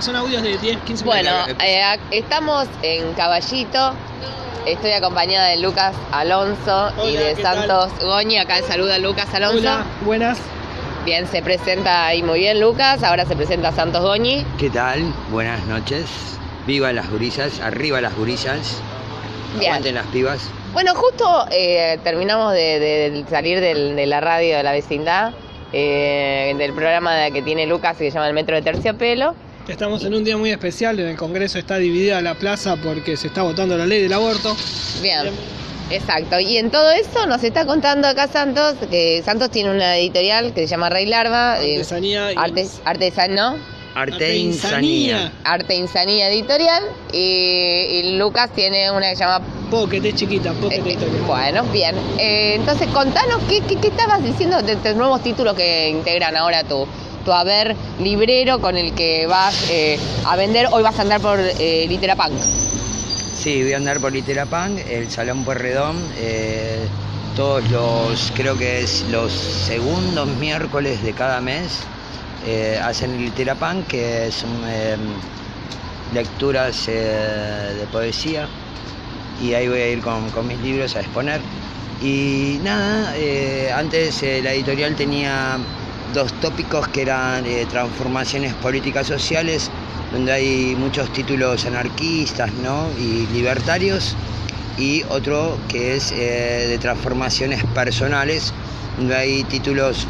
Son audios de 10, 15 Bueno, minutos. eh, estamos en Caballito. Estoy acompañada de Lucas Alonso y de. Santos Goñi. Acá saluda Lucas Alonso. Hola, buenas. Bien, se presenta ahí muy bien Lucas. Ahora se presenta Santos Goñi. ¿Qué tal? Buenas noches. Viva las gurisas, arriba las gurisas. Bien. Aguanten las pibas. Bueno, justo eh, terminamos de, de salir del- de la radio de la vecindad, eh, del programa que tiene Lucas que se llama El Metro de Terciopelo. Estamos en un día muy especial. En el Congreso está dividida la plaza porque se está votando la ley del aborto. Bien, exacto. Y en todo eso nos está contando acá Santos, que Santos tiene una editorial que se llama Rey Larva. eh, Artesanía y- Artes, artesano, Arte e Insanía. Arte Insanía Editorial. Y, y Lucas tiene una que se llama Pocket, es chiquita, Pocket Eh, Editorial. Bueno, bien. Eh, entonces, contanos qué, qué, qué estabas diciendo de estos nuevos títulos que integran ahora tu, tu haber librero con el que vas eh, a vender. Hoy vas a andar por eh, Literapunk. Sí, voy a andar por Literapunk, el Salón Puerredón. eh, todos los, creo que es los segundos miércoles de cada mes, eh, hacen Literapunk, que son eh, lecturas eh, de poesía. Y ahí voy a ir con, con mis libros a exponer. Y nada, eh, antes eh, la editorial tenía dos tópicos que eran eh, transformaciones políticas sociales, donde hay muchos títulos anarquistas ¿no? y libertarios, y otro que es eh, de transformaciones personales, donde hay títulos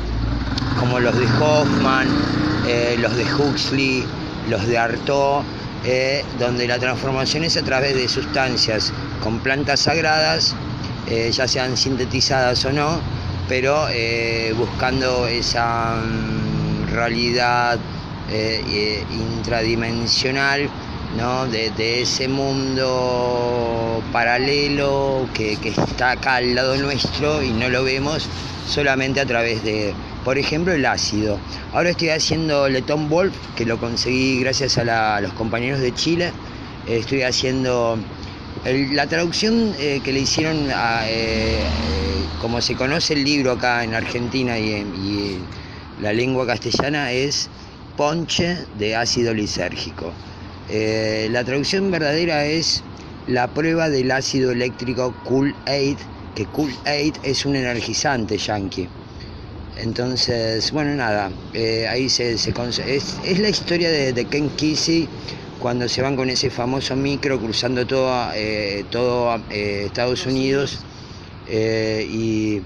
como los de Hoffman, eh, los de Huxley, los de Artaud, donde la transformación es a través de sustancias con plantas sagradas, ya sean sintetizadas o no, pero eh, buscando esa mm, realidad eh, eh, intradimensional ¿no? de, ese mundo paralelo que, está acá al lado nuestro y no lo vemos solamente a través de, por ejemplo, el ácido. Ahora estoy haciendo Letón Wolf, que lo conseguí gracias a, a los compañeros de Chile. Estoy haciendo la traducción eh, que le hicieron, a, eh, eh, como se conoce el libro acá en Argentina y, y la lengua castellana, es ponche de ácido lisérgico. La traducción verdadera es la prueba del ácido eléctrico Cool Aid, que Cool Aid es un energizante yankee. Entonces, bueno, nada, ahí se, es la historia de, de Ken Kesey cuando se van con ese famoso micro cruzando todo, eh, todo eh, Estados Unidos eh, y,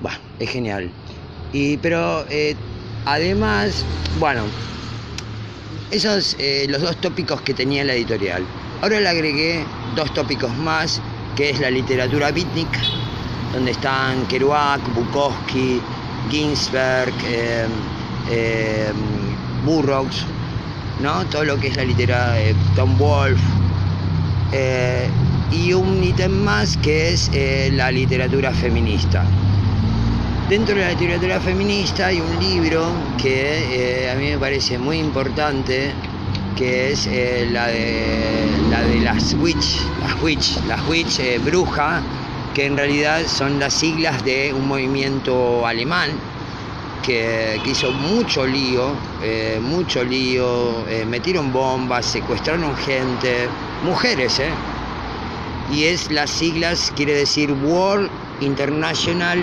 bueno, es genial. Y, pero además, bueno, esos los dos tópicos que tenía la editorial. Ahora le agregué dos tópicos más, que es la literatura beatnik, donde están Kerouac, Bukowski, Ginsberg, Burroughs, ¿no? Todo lo que es la literatura, eh, Tom Wolfe. eh, y un ítem más que es eh, la literatura feminista. Dentro de la literatura feminista hay un libro que eh, a mí me parece muy importante, que es eh, la, de, la de las witch, las witch, las witch eh, bruja, que en realidad son las siglas de un movimiento alemán que, hizo mucho lío, eh, mucho lío, eh, metieron bombas, secuestraron gente, mujeres, ¿eh? Y es las siglas, quiere decir World International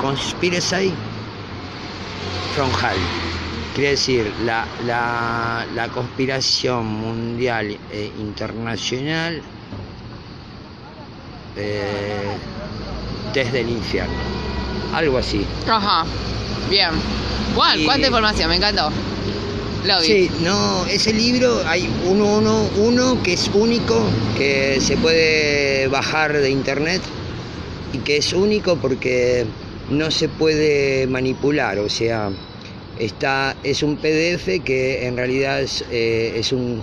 Conspiracy from Hell. Quiere decir la, la, la conspiración mundial e internacional eh, desde el infierno. Algo así. Ajá. Bien. Y- cuánta información, me encantó. Lo vi. Sí, no, ese libro hay uno, uno, uno que es único, que se puede bajar de internet y que es único porque no se puede manipular, o sea, está, es un PDF que en realidad es, eh, es un,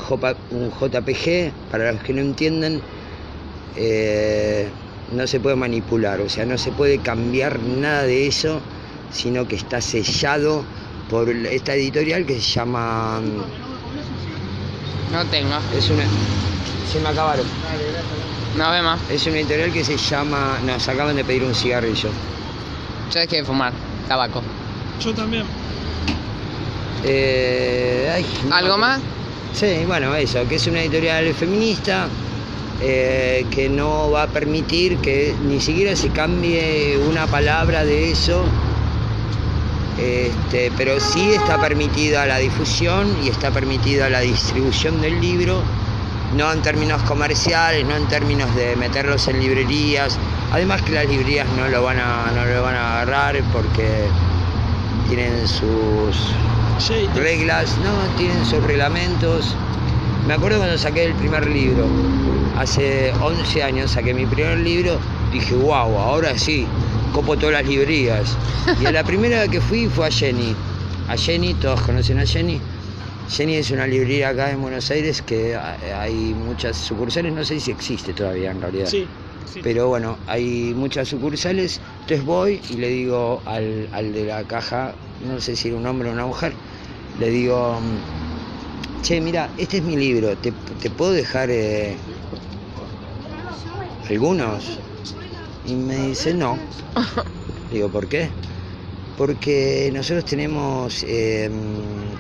un JPG, para los que no entienden, eh, no se puede manipular, o sea, no se puede cambiar nada de eso, sino que está sellado por esta editorial que se llama... No tengo. Es una... Se me acabaron. Nos vemos. Es una editorial que se llama... Nos acaban de pedir un cigarrillo. Yo dejé de fumar tabaco. Yo también. Eh, ay, no ¿Algo más? Sí, bueno, eso, que es una editorial feminista eh, que no va a permitir que ni siquiera se cambie una palabra de eso, este, pero sí está permitida la difusión y está permitida la distribución del libro, no en términos comerciales, no en términos de meterlos en librerías, además que las librerías no lo van a, no lo van a agarrar porque tienen sus reglas, no, tienen sus reglamentos. Me acuerdo cuando saqué el primer libro, hace 11 años saqué mi primer libro, dije, wow, ahora sí, copo todas las librerías. Y a la primera que fui fue a Jenny. A Jenny, todos conocen a Jenny. Jenny es una librería acá en Buenos Aires que ha- hay muchas sucursales, no sé si existe todavía en realidad. Sí, sí. Pero bueno, hay muchas sucursales, entonces voy y le digo al, al de la caja, no sé si era un hombre o una mujer, le digo, che, mira, este es mi libro, ¿te, te puedo dejar eh, algunos? Y me dice, no. Digo, ¿por qué? Porque nosotros tenemos eh,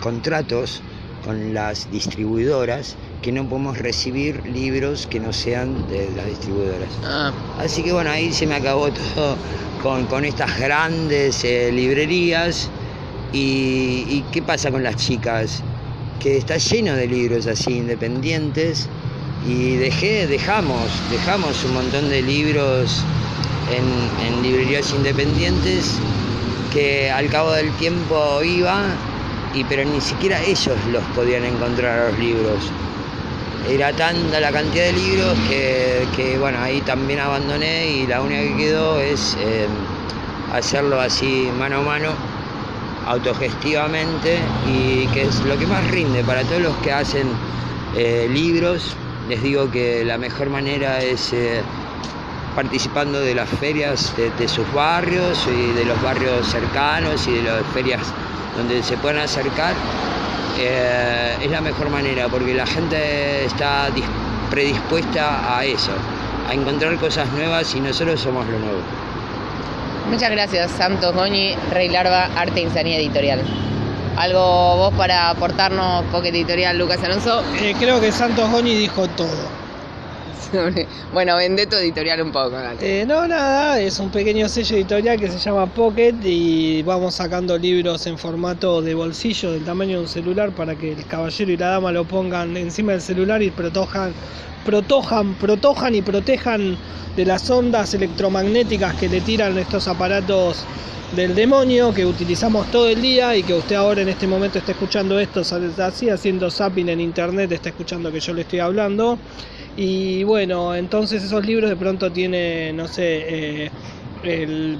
contratos con las distribuidoras que no podemos recibir libros que no sean de las distribuidoras. Ah, Así que bueno, ahí se me acabó todo con, con estas grandes eh, librerías. Y, y qué pasa con las chicas? Que está lleno de libros así independientes y dejé, dejamos, dejamos un montón de libros en, librerías independientes que al cabo del tiempo iba, y, pero ni siquiera ellos los podían encontrar los libros. Era tanta la cantidad de libros que, que, bueno, ahí también abandoné y la única que quedó es eh, hacerlo así mano a mano, autogestivamente, y que es lo que más rinde para todos los que hacen eh, libros. Les digo que la mejor manera es eh, participando de las ferias de, sus barrios y de los barrios cercanos y de las ferias donde se puedan acercar. Eh, es la mejor manera porque la gente está dis- predispuesta a eso, a encontrar cosas nuevas y nosotros somos lo nuevo. Muchas gracias, Santos Goñi, Rey Larva, Arte Insanía Editorial. ¿Algo vos para aportarnos, Pocket Editorial, Lucas Alonso? Eh, creo que Santos Goni dijo todo. Bueno, vende tu editorial un poco. Eh, no, nada, es un pequeño sello editorial que se llama Pocket y vamos sacando libros en formato de bolsillo del tamaño de un celular para que el caballero y la dama lo pongan encima del celular y protojan, protojan, protojan y protejan de las ondas electromagnéticas que le tiran estos aparatos del demonio que utilizamos todo el día y que usted ahora en este momento está escuchando esto así haciendo zapping en internet está escuchando que yo le estoy hablando y bueno, entonces esos libros de pronto tienen, no sé, eh, el,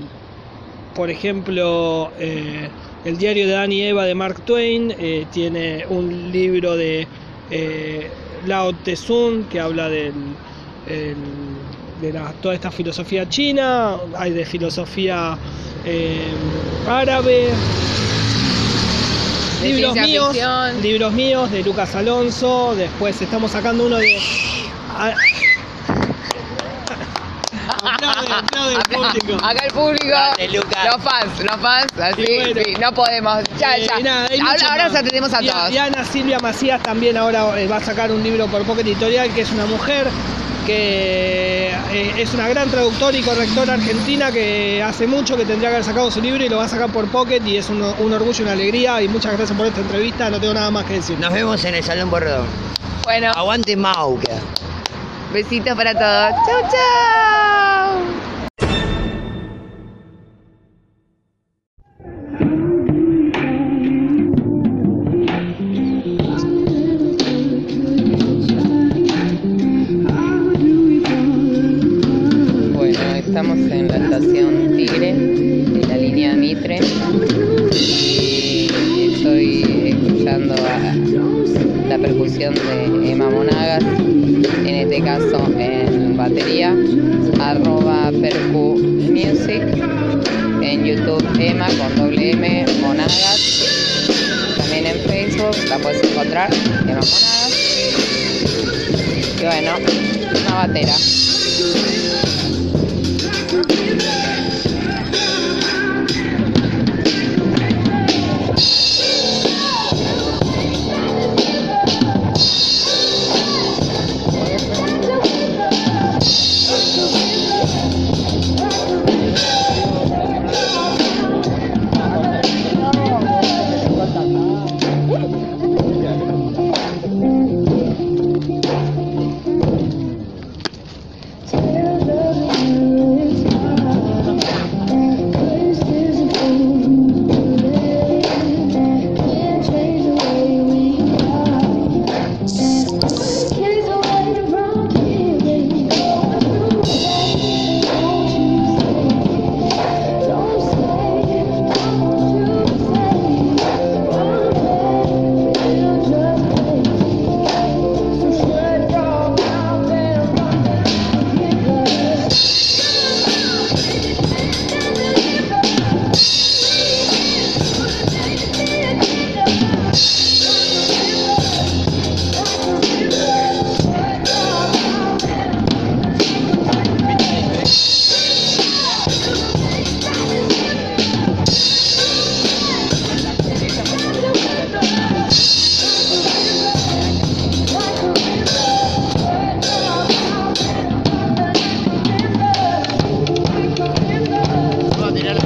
por ejemplo, eh, el diario de Dan y Eva de Mark Twain, eh, tiene un libro de Lao Tse que habla del, el- de la- toda esta filosofía china, hay de filosofía árabe. De Libros míos, ficción. libros míos de Lucas Alonso, después estamos sacando uno de Aplaude, aplaude el público. Acá el público. Lucas. Los fans, los fans, así, Y bueno. sí, no podemos. Ya, Eh, ya. nada, hay ahora mucho ahora más. los atendemos a Dia- todos. Diana Silvia Macías también ahora eh, va a sacar un libro por Pocket Editorial, que es una mujer que eh, es una gran traductora y correctora argentina que hace mucho que tendría que haber sacado su libro y lo va a sacar por Pocket y es un, un orgullo y una alegría y muchas gracias por esta entrevista, no tengo nada más que decir. Nos vemos en el Salón Borredón. Bueno, Aguante Mauca. Besitos para todos. Chau, chau. Bueno, estamos en la estación Tigre de la línea Mitre y estoy escuchando a la percusión de Emma Monagas, en este caso en batería, arroba percu music, en YouTube Emma con doble M Monagas, también en Facebook la puedes encontrar, Emma Monagas, y bueno, una batera.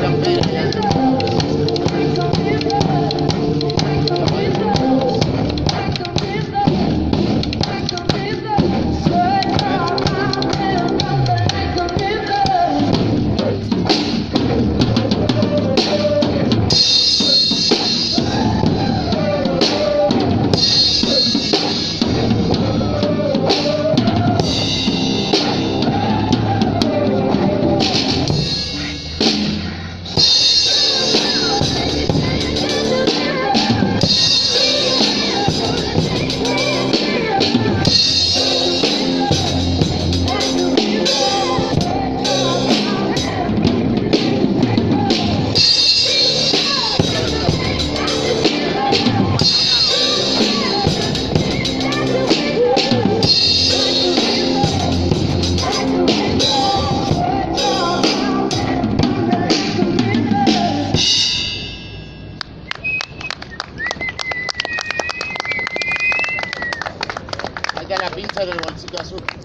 Adam.